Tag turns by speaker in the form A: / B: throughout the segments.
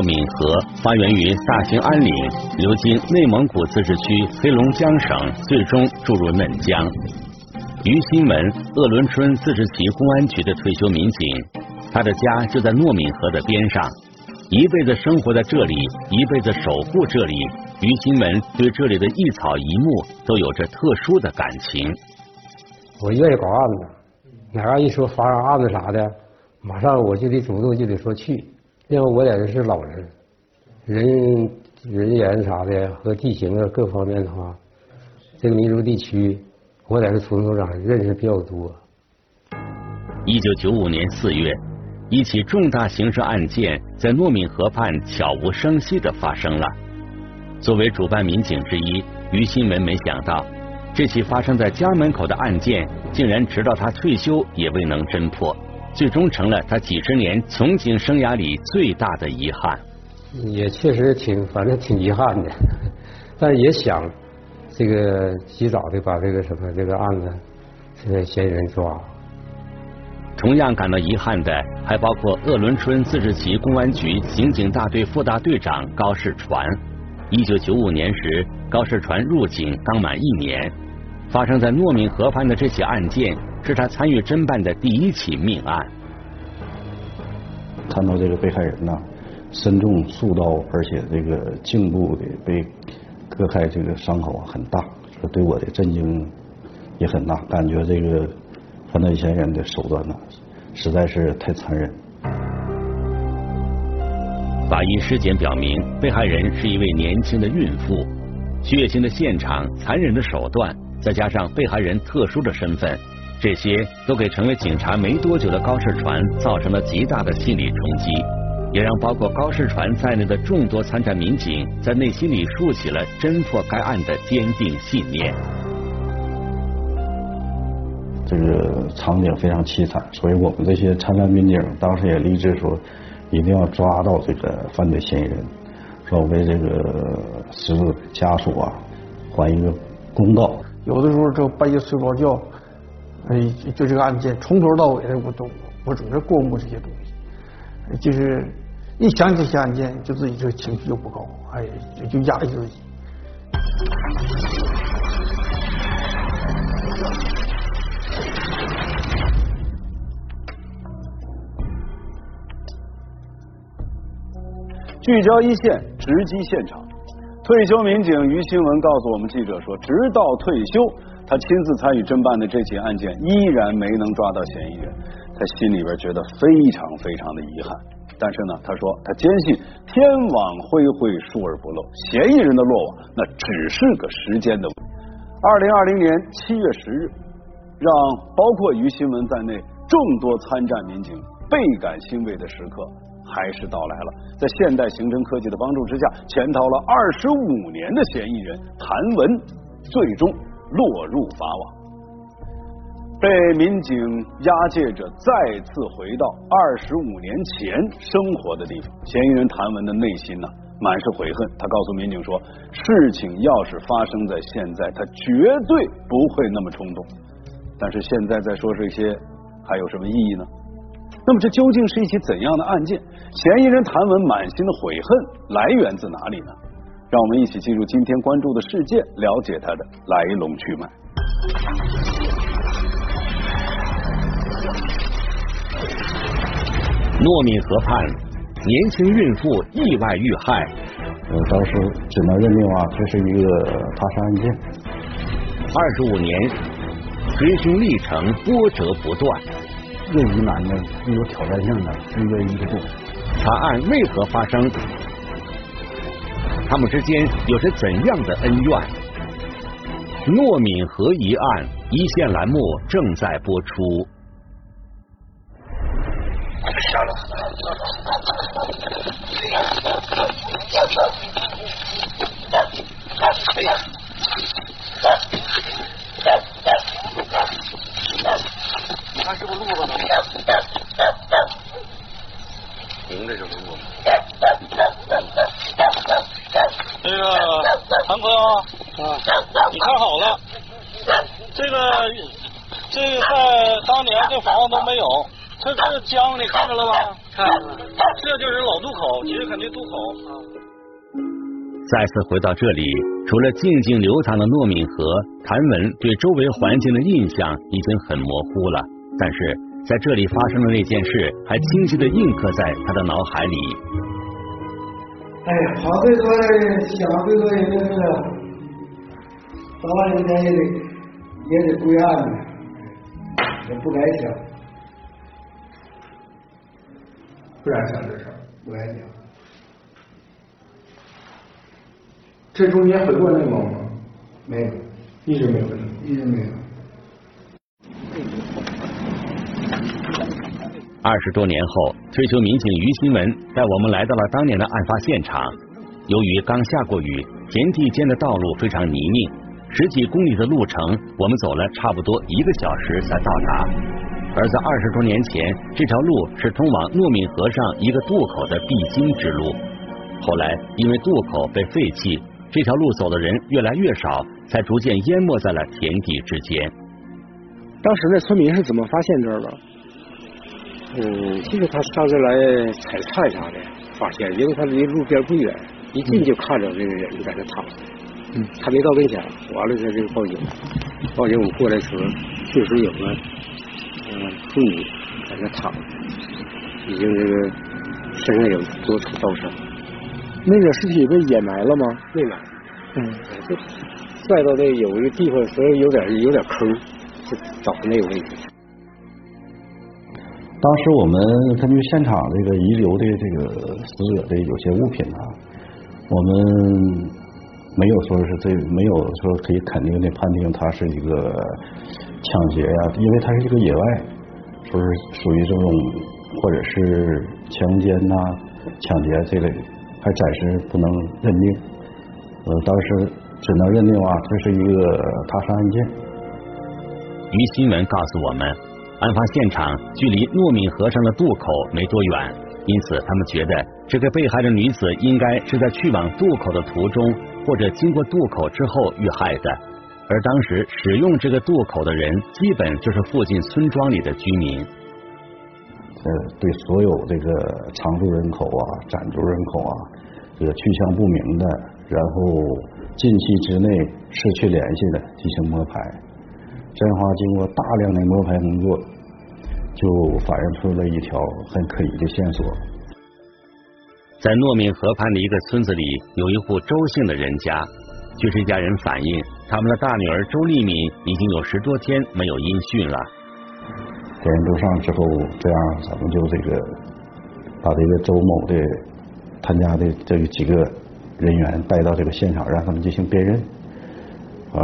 A: 糯米河发源于大兴安岭，流经内蒙古自治区黑龙江省，最终注入嫩江。于新文，鄂伦春自治旗公安局的退休民警，他的家就在糯敏河的边上，一辈子生活在这里，一辈子守护这里。于新文对这里的一草一木都有着特殊的感情。
B: 我愿意搞案子，哪嘎一说发生案子啥的，马上我就得主动就得说去。因为我在这是老人，人人员啥的和地形啊各方面的话，这个民族地区。我在这村组长认识比较多。
A: 一九九五年四月，一起重大刑事案件在糯米河畔悄无声息的发生了。作为主办民警之一，于新文没想到，这起发生在家门口的案件，竟然直到他退休也未能侦破，最终成了他几十年从警生涯里最大的遗憾。
B: 也确实挺，反正挺遗憾的，但是也想。这个及早的把这个什么这个案子这个嫌疑人抓。
A: 同样感到遗憾的还包括鄂伦春自治旗公安局刑警大队副大队长高世传。一九九五年时，高世传入警刚满一年，发生在糯米河畔的这起案件是他参与侦办的第一起命案。
C: 看到这个被害人呢，身中数刀，而且这个颈部的被。割开这个伤口啊很大，这对我的震惊也很大，感觉这个犯罪嫌疑人的手段呢实在是太残忍。
A: 法医尸检表明，被害人是一位年轻的孕妇。血腥的现场、残忍的手段，再加上被害人特殊的身份，这些都给成为警察没多久的高世传造成了极大的心理冲击。也让包括高世传在内的众多参战民警在内心里竖起了侦破该案的坚定信念。
C: 这个场景非常凄惨，所以我们这些参战民警当时也立志说，一定要抓到这个犯罪嫌疑人，说为这个死者家属啊还一个公道。
D: 有的时候这半夜睡不着觉，哎，就这个案件从头到尾的我都我总是过目这些东西，就是。一想起这些案件，就自己这个情绪就不高，哎，就压抑自己。
E: 聚焦一线，直击现场。退休民警于新文告诉我们记者说，直到退休，他亲自参与侦办的这起案件，依然没能抓到嫌疑人，他心里边觉得非常非常的遗憾。但是呢，他说他坚信天网恢恢，疏而不漏，嫌疑人的落网那只是个时间的问题。二零二零年七月十日，让包括于新文在内众多参战民警倍感欣慰的时刻还是到来了。在现代刑侦科技的帮助之下，潜逃了二十五年的嫌疑人谭文最终落入法网。被民警押解着再次回到二十五年前生活的地方，嫌疑人谭文的内心呢满是悔恨。他告诉民警说：“事情要是发生在现在，他绝对不会那么冲动。但是现在再说这些还有什么意义呢？那么这究竟是一起怎样的案件？嫌疑人谭文满心的悔恨来源自哪里呢？让我们一起进入今天关注的事件，了解他的来龙去脉。”
A: 糯米河畔，年轻孕妇意外遇害。
C: 呃，当时只能认定啊，这是一个他杀案件。
A: 二十五年追凶历程波折不断，
C: 这疑难呢具有挑战性的，一个一个做。
A: 查案为何发生？他们之间有着怎样的恩怨？糯米河一案一线栏目正在播出。下了。哎呀！看是不是录了呢？红的就录了。
F: 那个谭哥啊，你看好了，这个这个在当年这房子都没有。这这江你看着了吗？看，这就是老渡口，其实肯定渡口啊。
A: 再次回到这里，除了静静流淌的糯米河，谭文对周围环境的印象已经很模糊了。但是在这里发生的那件事，还清晰的印刻在他的脑海里。
B: 哎呀，跑最多的，想最多也就是，早晚有一天也得也得归案的，也不敢想，
D: 不敢想这事儿，
B: 不敢想。
D: 这中间回过内蒙吗？
B: 没有，
D: 一直没回，
B: 一直没有。
A: 二十多年后，退休民警于新文带我们来到了当年的案发现场。由于刚下过雨，田地间的道路非常泥泞，十几公里的路程，我们走了差不多一个小时才到达。而在二十多年前，这条路是通往糯米河上一个渡口的必经之路。后来因为渡口被废弃。这条路走的人越来越少，才逐渐淹没在了田地之间。
G: 当时那村民是怎么发现这儿的？嗯，其实他上这来采菜啥的，发现，因为他离路边不远，一进就看着这个人在那躺着。嗯，他没到跟前，完了他就报警，报警我们过来时候，确实有个嗯妇女在那躺着，已经这个身上有多处刀伤。
D: 那个尸体被掩埋了吗？
G: 没埋，嗯，就拽到那有一个地方，所以有点有点坑，就找那个位置。
C: 当时我们根据现场这个遗留的这个死者的有些物品啊，我们没有说是这没有说可以肯定的判定它是一个抢劫呀，因为它是一个野外，说是属于这种或者是强奸呐、抢劫这类。还暂时不能认定，呃，当时只能认定啊，这是一个他杀案件。
A: 于新闻告诉我们，案发现场距离糯米河上的渡口没多远，因此他们觉得这个被害的女子应该是在去往渡口的途中，或者经过渡口之后遇害的。而当时使用这个渡口的人，基本就是附近村庄里的居民。
C: 呃，对所有这个常住人口啊、暂住人口啊，这个去向不明的，然后近期之内失去联系的进行摸排。这样的话，经过大量的摸排工作，就反映出了一条很可疑的线索。
A: 在糯米河畔的一个村子里，有一户周姓的人家，据这家人反映，他们的大女儿周丽敏已经有十多天没有音讯了。
C: 检验都上之后，这样咱们就这个把这个周某的他家的这几个人员带到这个现场，让他们进行辨认。呃，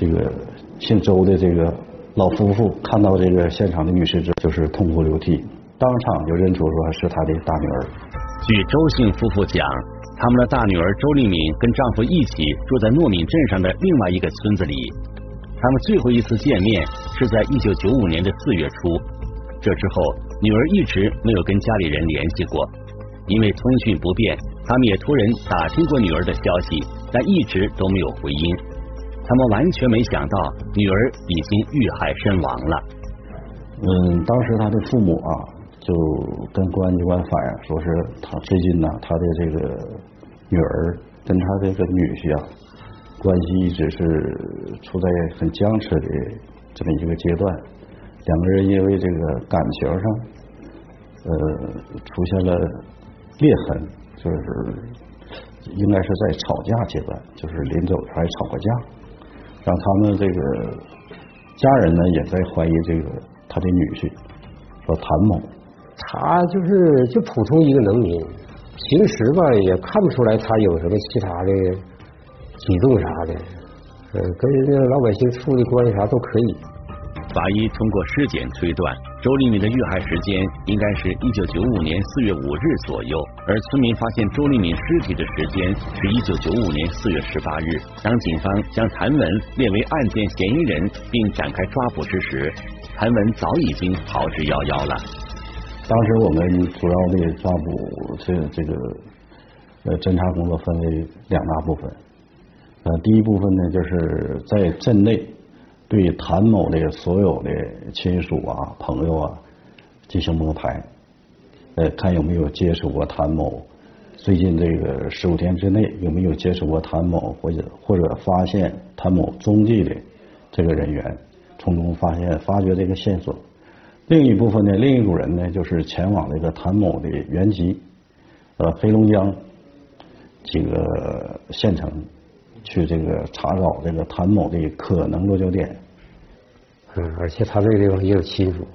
C: 这个姓周的这个老夫妇看到这个现场的女尸之后，就是痛哭流涕，当场就认出说是他的大女儿。
A: 据周姓夫妇讲，他们的大女儿周丽敏跟丈夫一起住在糯米镇上的另外一个村子里。他们最后一次见面是在一九九五年的四月初，这之后女儿一直没有跟家里人联系过，因为通讯不便，他们也托人打听过女儿的消息，但一直都没有回音。他们完全没想到女儿已经遇害身亡了。
C: 嗯，当时他的父母啊，就跟公安机关反映，说是他最近呢，他的这个女儿跟他这个女婿啊。关系一直是处在很僵持的这么一个阶段，两个人因为这个感情上，呃，出现了裂痕，就是应该是在吵架阶段，就是临走还吵过架，让他们这个家人呢也在怀疑这个他的女婿，说谭某，
B: 他就是就普通一个农民，平时吧也看不出来他有什么其他的。举动啥的，呃，跟人家老百姓处的关系啥都可以。
A: 法医通过尸检推断，周丽敏的遇害时间应该是一九九五年四月五日左右，而村民发现周丽敏尸体的时间是一九九五年四月十八日。当警方将谭文列为案件嫌疑人并展开抓捕之时，谭文早已经逃之夭夭了。
C: 当时我们主要的抓捕这这个呃侦查工作分为两大部分。呃，第一部分呢，就是在镇内对谭某的所有的亲属啊、朋友啊进行摸排，呃，看有没有接触过谭某。最近这个十五天之内有没有接触过谭某，或者或者发现谭某踪迹的这个人员，从中发现发掘这个线索。另一部分呢，另一组人呢，就是前往这个谭某的原籍，呃，黑龙江几个县城，去这个查找这个谭某的可能落脚点。
B: 嗯，而且他这个地方也有亲属，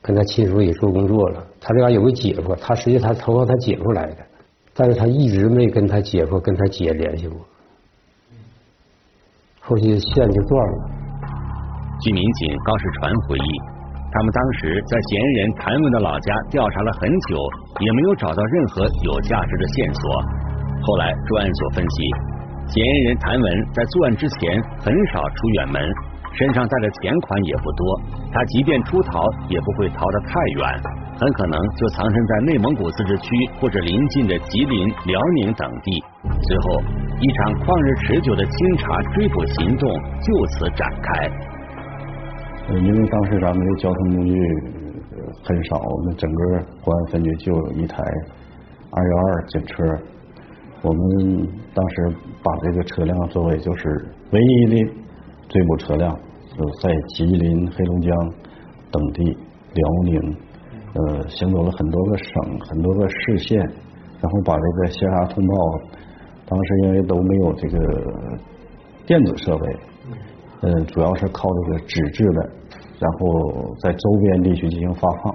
B: 跟他亲属也做工作了。他这嘎有个姐夫，他实际他投靠他姐夫来的。但是他一直没跟他姐夫、跟他姐联系过，后期线就断了。
A: 据民警高世传回忆，他们当时在嫌疑人谭文的老家调查了很久，也没有找到任何有价值的线索。后来专案组分析，嫌疑人谭文在作案之前很少出远门，身上带的钱款也不多，他即便出逃也不会逃得太远。很可能就藏身在内蒙古自治区或者临近的吉林、辽宁等地。随后，一场旷日持久的清查追捕行动就此展开。
C: 因为当时咱们的交通工具很少，那整个公安分局就有一台二幺二警车。我们当时把这个车辆作为就是唯一的追捕车辆，就在吉林、黑龙江等地、辽宁。呃，行走了很多个省、很多个市县，然后把这个协查通报，当时因为都没有这个电子设备，嗯，主要是靠这个纸质的，然后在周边地区进行发放。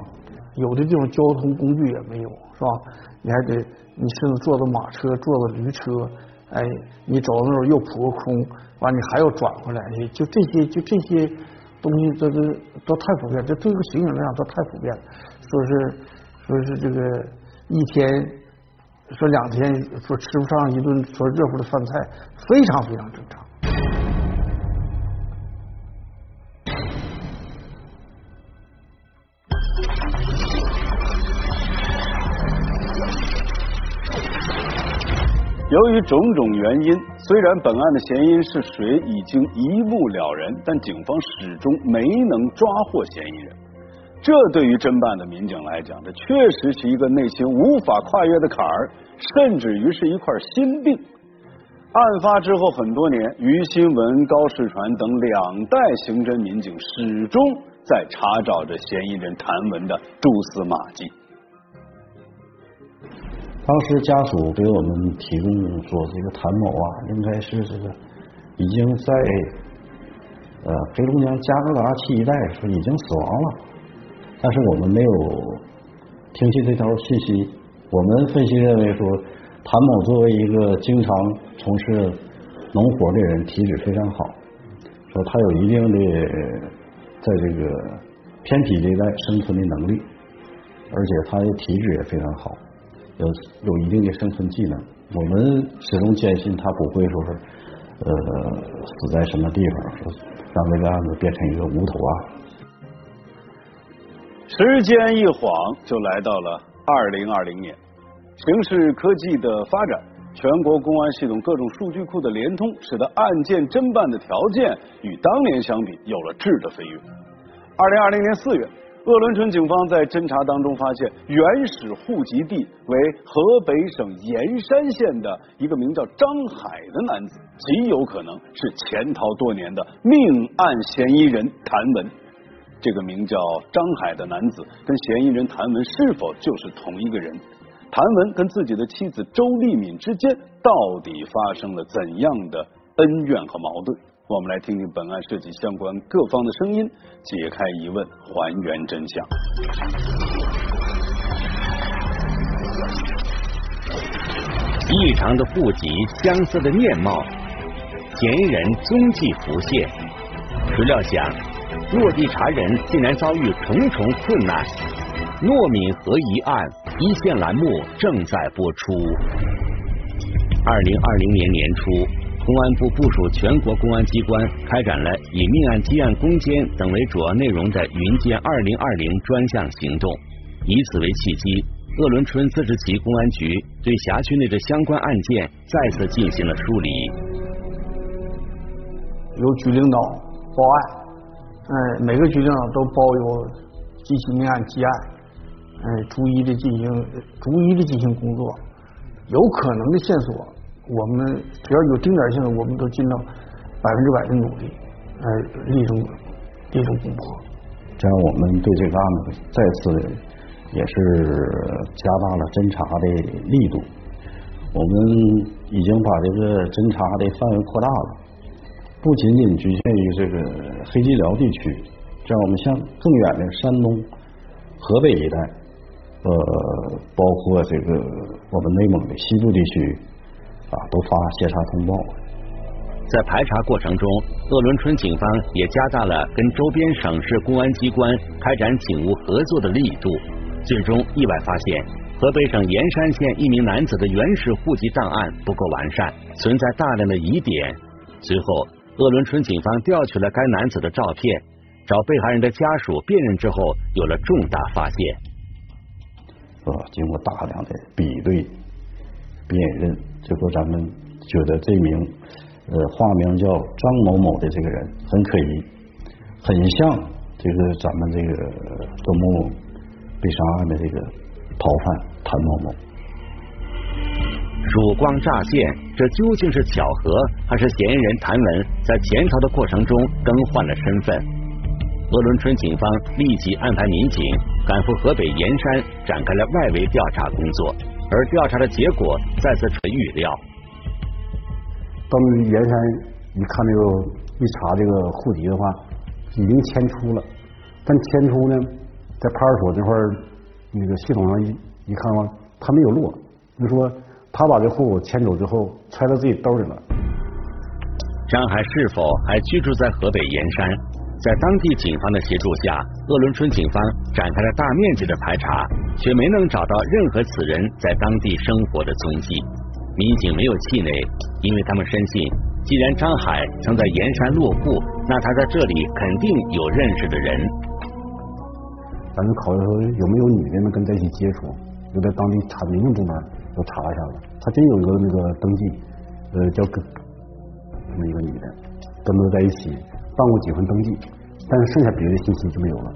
D: 有的地方交通工具也没有，是吧？你还得你甚至坐个马车、坐个驴车，哎，你走的时候又扑个空，完你还要转回来，就这些，就这些东西，这这都太普遍，这对个刑警来讲都太普遍了。说是说是这个一天说两天说吃不上一顿说热乎的饭菜，非常非常正常。
E: 于种种原因，虽然本案的嫌疑人是谁已经一目了然，但警方始终没能抓获嫌疑人。这对于侦办的民警来讲，这确实是一个内心无法跨越的坎儿，甚至于是一块心病。案发之后很多年，于新文、高世传等两代刑侦民警始终在查找着嫌疑人谭文的蛛丝马迹。
C: 当时家属给我们提供说，这个谭某啊，应该是这个已经在呃黑龙江加格达区一带说已经死亡了。但是我们没有听信这条信息。我们分析认为说，谭某作为一个经常从事农活的人，体质非常好，说他有一定的在这个偏僻地带生存的能力，而且他的体质也非常好，有有一定的生存技能。我们始终坚信他不会说是呃死在什么地方，让这个案子变成一个无头案。
E: 时间一晃就来到了二零二零年，形势科技的发展，全国公安系统各种数据库的联通，使得案件侦办的条件与当年相比有了质的飞跃。二零二零年四月，鄂伦春警方在侦查当中发现，原始户籍地为河北省盐山县的一个名叫张海的男子，极有可能是潜逃多年的命案嫌疑人谭文。这个名叫张海的男子跟嫌疑人谭文是否就是同一个人？谭文跟自己的妻子周丽敏之间到底发生了怎样的恩怨和矛盾？我们来听听本案涉及相关各方的声音，解开疑问，还原真相。
A: 异常的户籍，相似的面貌，嫌疑人踪迹浮现，谁料想？落地查人竟然遭遇重重困难。糯米河一案一线栏目正在播出。二零二零年年初，公安部部署全国公安机关开展了以命案、积案、攻坚等为主要内容的“云剑二零二零”专项行动。以此为契机，鄂伦春自治旗公安局对辖区内的相关案件再次进行了梳理。
D: 由局领导报案。嗯，每个局领导都包有几起命案、积案，呃，逐一的进行逐一的进行工作，有可能的线索，我们只要有丁点线索，我们都尽到百分之百的努力，呃，力争力争攻破。
C: 这样，我们对这个案子再次也是加大了侦查的力度。我们已经把这个侦查的范围扩大了，不仅仅局限于这个黑吉辽地区，这样我们向更远的山东、河北一带，呃，包括这个我们内蒙的西部地区啊，都发协查通报。
A: 在排查过程中，鄂伦春警方也加大了跟周边省市公安机关开展警务合作的力度。最终意外发现，河北省盐山县一名男子的原始户籍档案不够完善，存在大量的疑点。随后，鄂伦春警方调取了该男子的照片，找被害人的家属辨认之后，有了重大发现。
C: 呃，经过大量的比对辨认，最后咱们觉得这名。呃，化名叫张某某的这个人很可疑，很像这个咱们这个周某某被杀案的这个逃犯谭某某。
A: 曙光乍现，这究竟是巧合，还是嫌疑人谭文在潜逃的过程中更换了身份？鄂伦春警方立即安排民警赶赴河北盐山，展开了外围调查工作，而调查的结果再次出预料。
H: 到那盐山一看，这个一查这个户籍的话，已经迁出了。但迁出呢，在派出所这块那个系统上一一看的话，他没有落。就说他把这户口迁走之后，揣到自己兜里了。
A: 张海是否还居住在河北盐山？在当地警方的协助下，鄂伦春警方展开了大面积的排查，却没能找到任何此人在当地生活的踪迹。民警没有气馁，因为他们深信，既然张海曾在盐山落户，那他在这里肯定有认识的人。
H: 咱们考虑说有没有女的能跟在一起接触，就在当地查民政部门都查一下子，他真有一个那个登记，呃，叫跟这么一个女的，跟他在一起办过几份登记，但是剩下别的信息就没有了。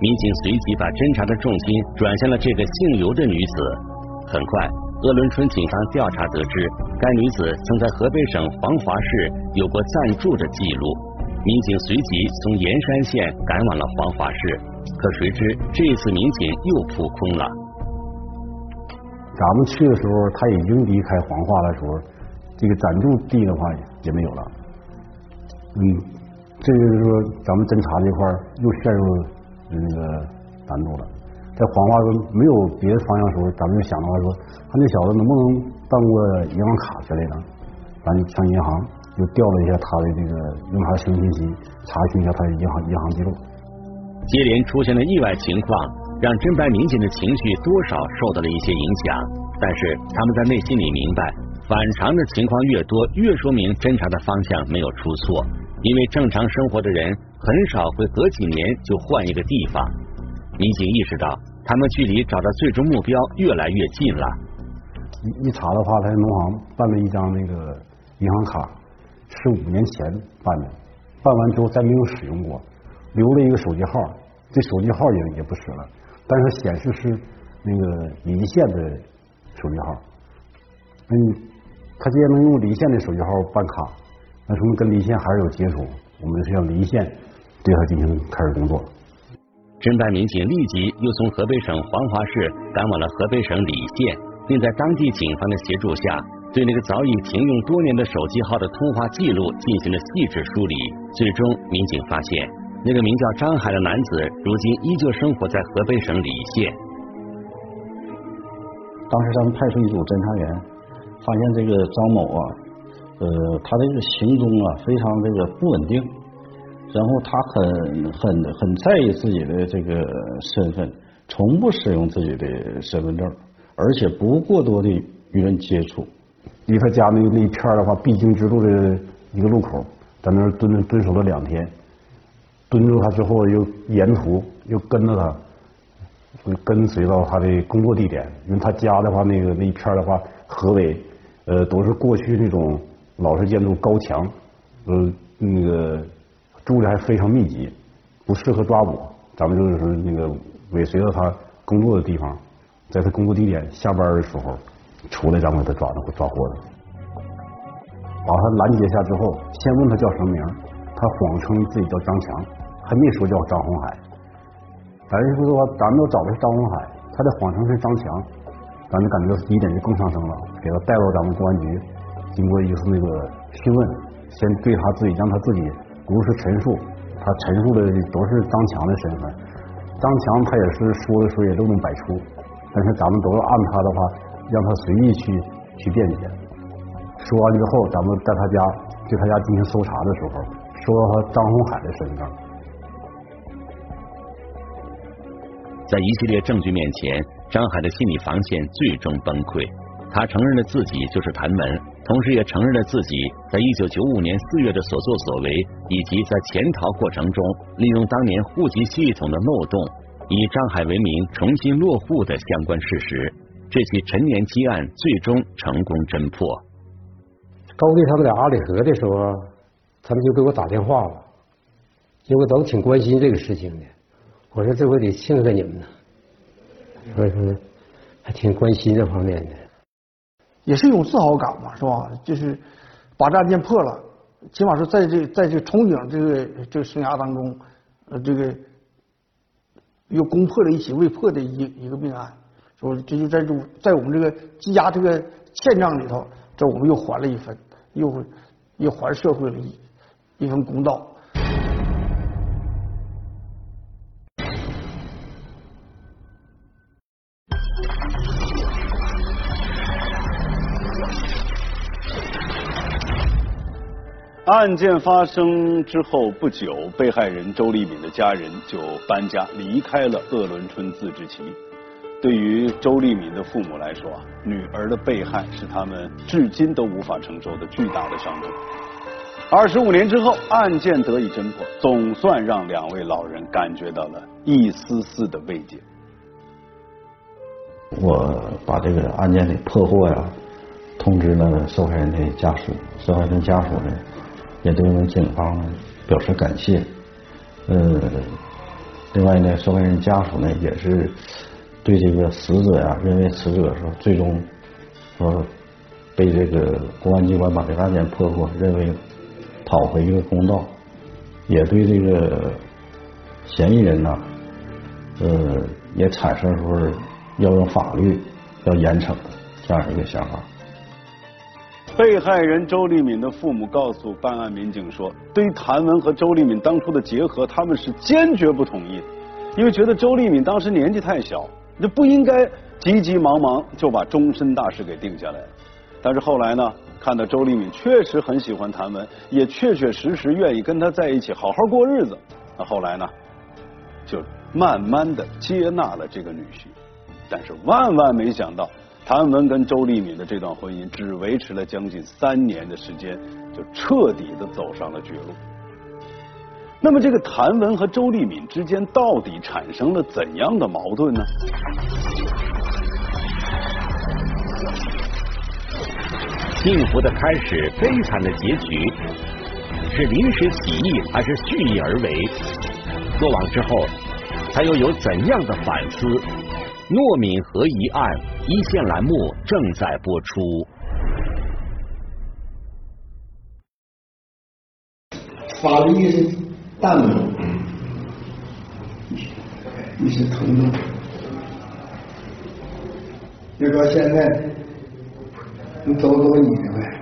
A: 民警随即把侦查的重心转向了这个姓刘的女子，很快。鄂伦春警方调查得知，该女子曾在河北省黄骅市有过暂住的记录。民警随即从盐山县赶往了黄骅市，可谁知这次民警又扑空了。
H: 咱们去的时候，他已经离开黄骅的时候，这个暂住地的话也没有了。嗯，这就是说，咱们侦查这块又陷入那个难度了。在黄花说没有别的方向的时候，咱们就想到了说，他那小子能不能办过银行卡之类的？咱就上银行又调了一下他的这个用他的生信息，查询一下他的银行银行记录。
A: 接连出现的意外情况，让侦办民警的情绪多少受到了一些影响。但是他们在内心里明白，反常的情况越多，越说明侦查的方向没有出错。因为正常生活的人很少会隔几年就换一个地方。民警意识到。他们距离找到最终目标越来越近了。
H: 一一查的话，他农行办了一张那个银行卡，是五年前办的，办完之后再没有使用过，留了一个手机号，这手机号也也不使了，但是显示是那个离县的手机号。嗯，他既然能用离县的手机号办卡，那说明跟离县还是有接触。我们是要离县对他进行开始工作。
A: 侦办民警立即又从河北省黄骅市赶往了河北省礼县，并在当地警方的协助下，对那个早已停用多年的手机号的通话记录进行了细致梳理。最终，民警发现那个名叫张海的男子，如今依旧生活在河北省礼县。
C: 当时咱们派出一组侦查员，发现这个张某啊，呃，他的这个行踪啊，非常这个不稳定。然后他很很很在意自己的这个身份，从不使用自己的身份证，而且不过多的与人接触。
H: 离他家那那一片的话，必经之路的一个路口，在那儿蹲蹲守了两天。蹲住他之后，又沿途又跟着他，跟随到他的工作地点。因为他家的话，那个那一片的话，河北呃都是过去那种老式建筑高墙，呃那个。住的还非常密集，不适合抓捕。咱们就是那个尾随到他工作的地方，在他工作地点下班的时候出来，咱们给他抓的抓获的。把他拦截下之后，先问他叫什么名，他谎称自己叫张强，还没说叫张红海。咱就说咱们要找的是张红海，他的谎称是张强，咱就感觉到疑点就更上升了，给他带到咱们公安局，经过一次那个讯问，先对他自己让他自己如实陈述，他陈述的都是张强的身份，张强他也是说的时候也都能摆出，但是咱们都要按他的话，让他随意去去辩解。说完之后，咱们在他家对他家进行搜查的时候，说他张红海的身份。
A: 在一系列证据面前，张海的心理防线最终崩溃。他承认了自己就是谭文，同时也承认了自己在一九九五年四月的所作所为，以及在潜逃过程中利用当年户籍系统的漏洞，以张海为名重新落户的相关事实。这起陈年积案最终成功侦破。
B: 高丽他们在阿里河的时候，他们就给我打电话了，因为都挺关心这个事情的。我说这回得庆贺你们呢，所以说还挺关心这方面的，
D: 也是一种自豪感嘛，是吧？就是把这案件破了，起码说在这在这憧憬这个这个生涯当中，呃，这个又攻破了一起未破的一一个命案，说这就在这在我们这个积压这个欠账里头，这我们又还了一分，又又还社会了一一份公道。
E: 案件发生之后不久，被害人周丽敏的家人就搬家离开了鄂伦春自治旗。对于周丽敏的父母来说啊，女儿的被害是他们至今都无法承受的巨大的伤痛。二十五年之后，案件得以侦破，总算让两位老人感觉到了一丝丝的慰藉。
C: 我把这个案件的破获呀，通知了受害人的家属，受害人家属呢。也对我们警方表示感谢。呃，另外呢，受害人家属呢也是对这个死者呀，认为死者说最终说被这个公安机关把这案件破获，认为讨回一个公道，也对这个嫌疑人呢，呃，也产生说要用法律要严惩的这样一个想法。
E: 被害人周丽敏的父母告诉办案民警说，对于谭文和周丽敏当初的结合，他们是坚决不同意，因为觉得周丽敏当时年纪太小，就不应该急急忙忙就把终身大事给定下来。但是后来呢，看到周丽敏确实很喜欢谭文，也确确实实愿意跟他在一起好好过日子，那后来呢，就慢慢的接纳了这个女婿。但是万万没想到。谭文跟周丽敏的这段婚姻只维持了将近三年的时间，就彻底的走上了绝路。那么，这个谭文和周丽敏之间到底产生了怎样的矛盾呢？
A: 幸福的开始，悲惨的结局，是临时起意还是蓄意而为？落网之后，他又有怎样的反思？糯米河一案一线栏目正在播出。
I: 法律意是大门，你是头目。要到现在，你走走你的呗。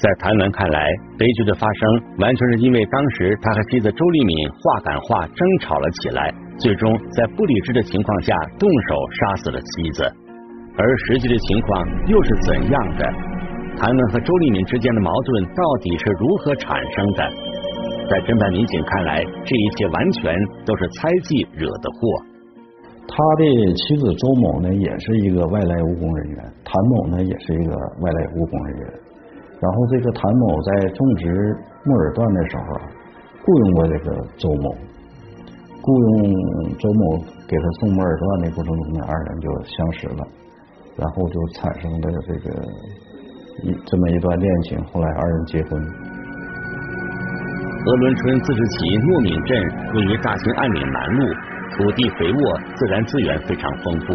A: 在谭文看来，悲剧的发生完全是因为当时他和妻子周丽敏话赶话争吵了起来。最终在不理智的情况下动手杀死了妻子，而实际的情况又是怎样的？谭文和周丽敏之间的矛盾到底是如何产生的？在侦办民警看来，这一切完全都是猜忌惹的祸。
C: 他的妻子周某呢，也是一个外来务工人员，谭某呢，也是一个外来务工人员。然后这个谭某在种植木耳段的时候，雇佣过这个周某。雇佣周某给他送木耳段的过程中呢，二人就相识了，然后就产生了这个一这么一段恋情。后来二人结婚。
A: 鄂伦春自治旗糯米镇位于大兴安岭南麓，土地肥沃，自然资源非常丰富，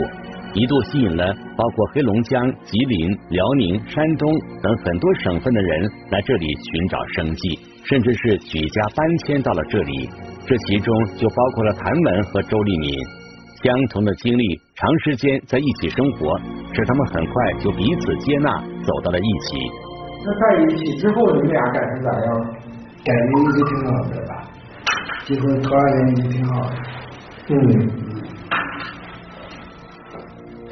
A: 一度吸引了包括黑龙江、吉林、辽宁、山东等很多省份的人来这里寻找生计，甚至是举家搬迁到了这里。这其中就包括了谭文和周立敏，相同的经历，长时间在一起生活，使他们很快就彼此接纳，走到了一起。
I: 那在一起之后，你们俩感情咋样？感情一直挺好的吧？结婚头二年一直挺好的。
J: 嗯。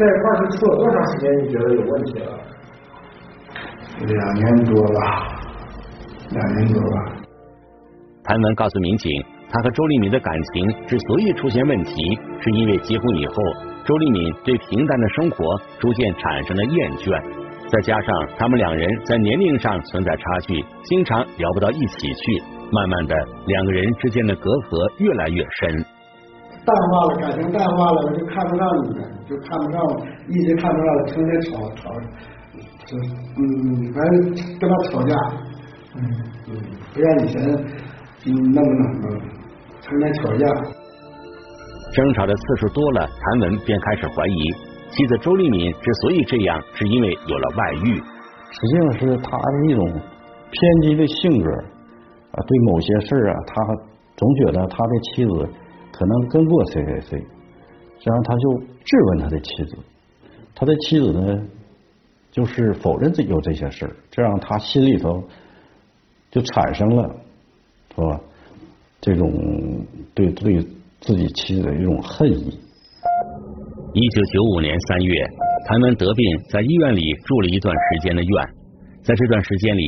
J: 在一块儿是处了多长时间？你觉得有问题了？
I: 两年多吧，两年多吧。
A: 谭文告诉民警。他和周丽敏的感情之所以出现问题，是因为结婚以后，周丽敏对平淡的生活逐渐产生了厌倦，再加上他们两人在年龄上存在差距，经常聊不到一起去，慢慢的两个人之间的隔阂越来越深。
I: 淡化了，感情淡化了，我就看不上你了，就看不上，一直看不上，成天吵吵，就嗯，反正跟他吵架，嗯嗯，不像以前嗯那么那么。成天吵架，
A: 争吵的次数多了，谭文便开始怀疑妻子周丽敏之所以这样，是因为有了外遇。
C: 实际上是他的一种偏激的性格啊，对某些事啊，他总觉得他的妻子可能跟过谁谁谁，这样他就质问他的妻子，他的妻子呢就是否认自己有这些事这让他心里头就产生了，是吧？这种对对自己妻子的一种恨意。
A: 一九九五年三月，谭文得病，在医院里住了一段时间的院。在这段时间里，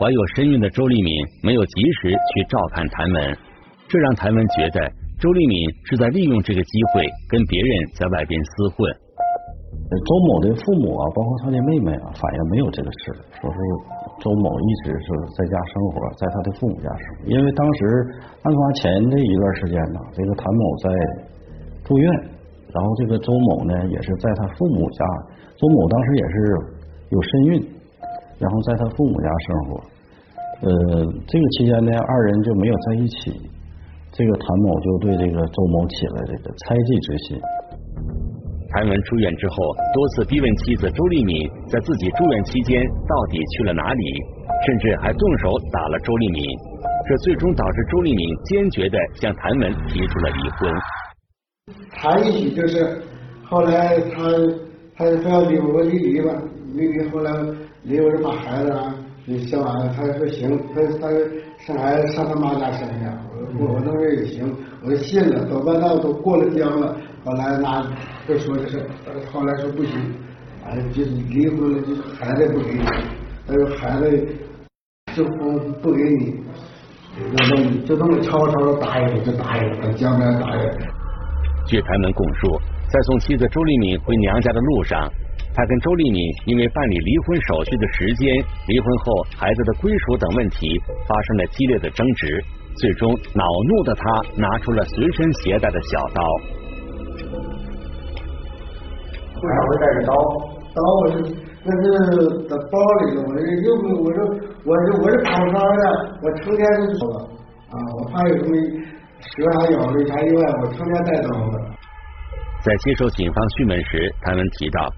A: 怀有身孕的周丽敏没有及时去照看谭文，这让谭文觉得周丽敏是在利用这个机会跟别人在外边厮混。
C: 周某的父母啊，包括他的妹妹啊，反映没有这个事，说是。周某一直是在家生活，在他的父母家生活。因为当时案发前的一段时间呢，这个谭某在住院，然后这个周某呢也是在他父母家。周某当时也是有身孕，然后在他父母家生活。呃，这个期间呢，二人就没有在一起。这个谭某就对这个周某起了这个猜忌之心。
A: 谭文出院之后，多次逼问妻子周丽敏在自己住院期间到底去了哪里，甚至还动手打了周丽敏。这最终导致周丽敏坚决的向谭文提出了离婚。
I: 谈一起就是，后来他他他要离我离离吧，离离后来离我就把孩子啊，你生完了，他说行，他他生孩子上他妈家生去，我我那时也行，我就信了，走半道都过了江了。后来那就说的是，后来说不行，哎，就是离婚了，就孩子不给你，他说孩子就不不给你，就那么就这么悄悄的答应，就答应，在江边答应。
A: 据谭文供述，在送妻子周丽敏回娘家的路上，他跟周丽敏因为办理离婚手续的时间、离婚后孩子的归属等问题发生了激烈的争执，最终恼怒的他拿出了随身携带的小刀。
J: 为啥会带着刀？
I: 刀我是那是在包里的，我这又不，我说我是我是打伤的，我成天走了啊，我怕有什么蛇啥咬的啥意外，我成天带刀的。
A: 在接受警方讯问时，谭文提到，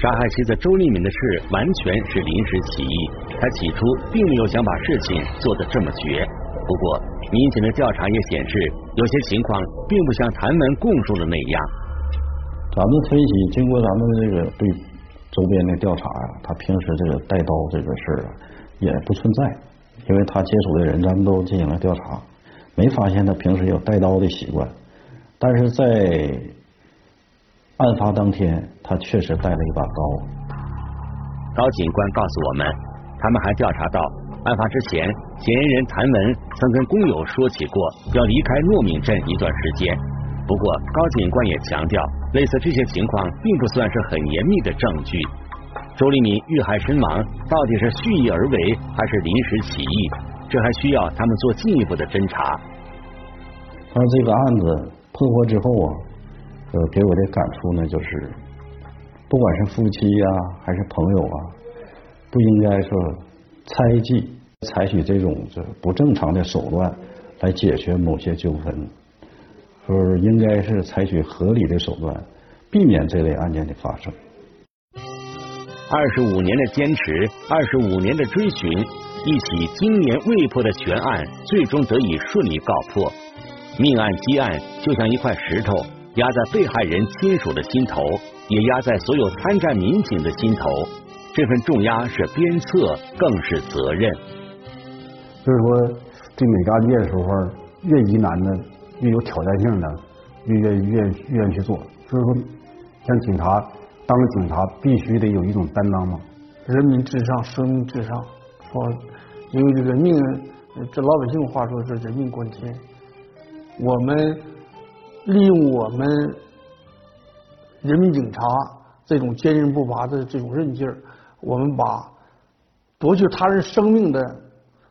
A: 杀害妻子周丽敏的事完全是临时起意，他起初并没有想把事情做得这么绝。不过，民警的调查也显示，有些情况并不像谭文供述的那样。
C: 咱们分析，经过咱们这个对周边的调查呀，他平时这个带刀这个事儿啊，也不存在，因为他接触的人，咱们都进行了调查，没发现他平时有带刀的习惯。但是在案发当天，他确实带了一把刀。
A: 高警官告诉我们，他们还调查到，案发之前，嫌疑人谭文曾跟工友说起过要离开糯米镇一段时间。不过，高警官也强调。类似这些情况，并不算是很严密的证据。周立敏遇害身亡，到底是蓄意而为，还是临时起意？这还需要他们做进一步的侦查。
C: 但这个案子破获之后啊，呃，给我的感触呢，就是，不管是夫妻呀，还是朋友啊，不应该说猜忌，采取这种这不正常的手段来解决某些纠纷。说应该是采取合理的手段，避免这类案件的发生。
A: 二十五年的坚持，二十五年的追寻，一起经年未破的悬案，最终得以顺利告破。命案积案就像一块石头，压在被害人亲属的心头，也压在所有参战民警的心头。这份重压是鞭策，更是责任。
H: 所以说，对每个案件的时候，越疑难的、越有挑战性的，越愿越越愿意去做。所以说，像警察。当警察必须得有一种担当嘛，
D: 人民至上，生命至上，说，因为这个命，这老百姓话说是人命关天，我们利用我们人民警察这种坚韧不拔的这种韧劲儿，我们把夺去他人生命的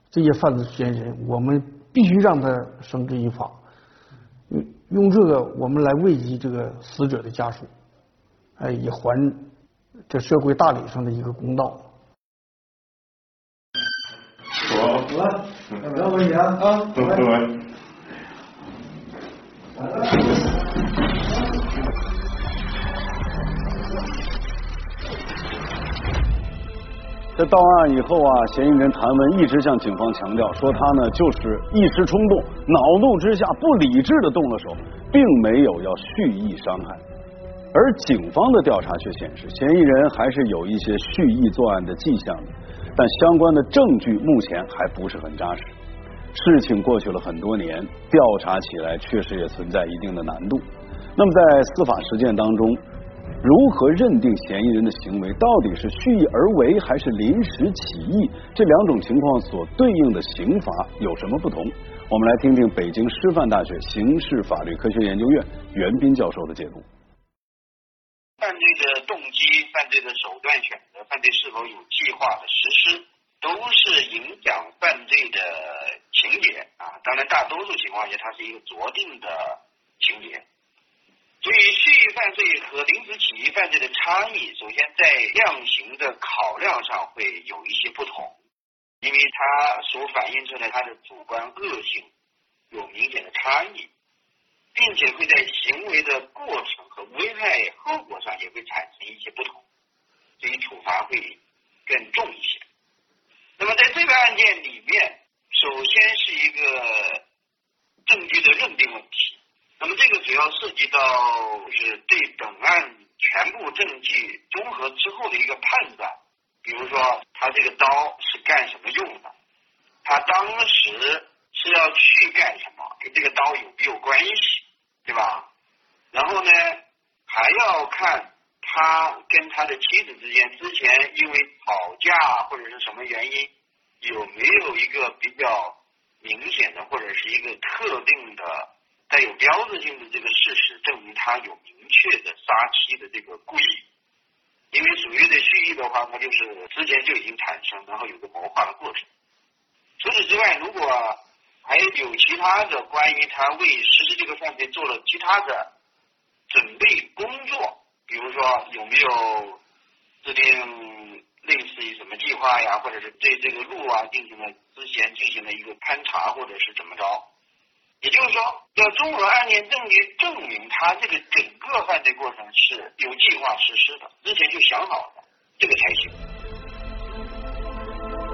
D: 这些犯罪嫌疑人，我们必须让他绳之以法，用用这个我们来慰藉这个死者的家属。哎，也还这社会大礼上的一个公道。
J: 好了，不要问你啊，啊，走
E: 在到案以后啊，嫌疑人谭文一直向警方强调说，他呢就是一时冲动，恼怒之下不理智的动了手，并没有要蓄意伤害。而警方的调查却显示，嫌疑人还是有一些蓄意作案的迹象的，但相关的证据目前还不是很扎实。事情过去了很多年，调查起来确实也存在一定的难度。那么在司法实践当中，如何认定嫌疑人的行为到底是蓄意而为还是临时起意？这两种情况所对应的刑罚有什么不同？我们来听听北京师范大学刑事法律科学研究院袁斌教授的解读。
K: 犯罪的动机、犯罪的手段选择、犯罪是否有计划的实施，都是影响犯罪的情节啊。当然，大多数情况下，它是一个酌定的情节。所以，蓄意犯罪和临时起意犯罪的差异，首先在量刑的考量上会有一些不同，因为它所反映出来它的主观恶性有明显的差异。并且会在行为的过程和危害后果上也会产生一些不同，所以处罚会更重一些。那么在这个案件里面，首先是一个证据的认定问题。那么这个主要涉及到是对本案全部证据综合之后的一个判断。比如说，他这个刀是干什么用的？他当时是要去干什么？跟这个刀有没有关系？对吧？然后呢，还要看他跟他的妻子之间之前因为吵架或者是什么原因，有没有一个比较明显的或者是一个特定的带有标志性的这个事实，证明他有明确的杀妻的这个故意。因为所谓的蓄意的话，他就是之前就已经产生，然后有个谋划的过程。除此之外，如果还有其他的关于他为实施这个犯罪做了其他的准备工作，比如说有没有制定类似于什么计划呀，或者是对这个路啊进行了之前进行了一个勘察，或者是怎么着？也就是说，要综合案件证据证明他这个整个犯罪过程是有计划实施的，之前就想好了，这个才行。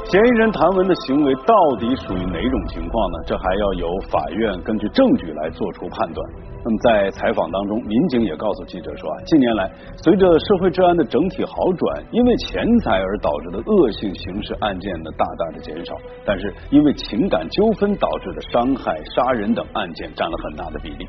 E: 嫌疑人谭文的行为到底属于哪种情况呢？这还要由法院根据证据来做出判断。那么在采访当中，民警也告诉记者说啊，近年来随着社会治安的整体好转，因为钱财而导致的恶性刑事案件的大大的减少，但是因为情感纠纷导致的伤害、杀人等案件占了很大的比例。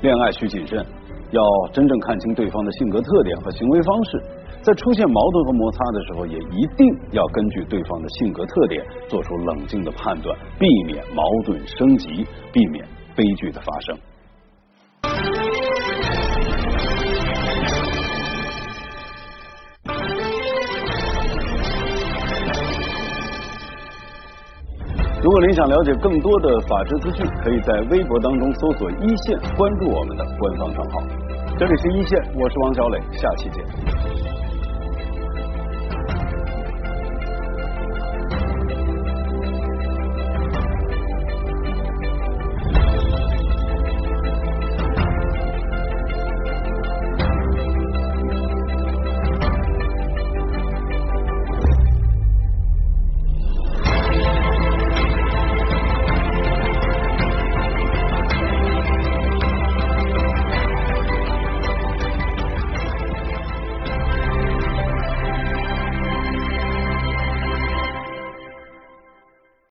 E: 恋爱需谨慎，要真正看清对方的性格特点和行为方式。在出现矛盾和摩擦的时候，也一定要根据对方的性格特点做出冷静的判断，避免矛盾升级，避免悲剧的发生。如果您想了解更多的法治资讯，可以在微博当中搜索“一线”，关注我们的官方账号。这里是一线，我是王小磊，下期见。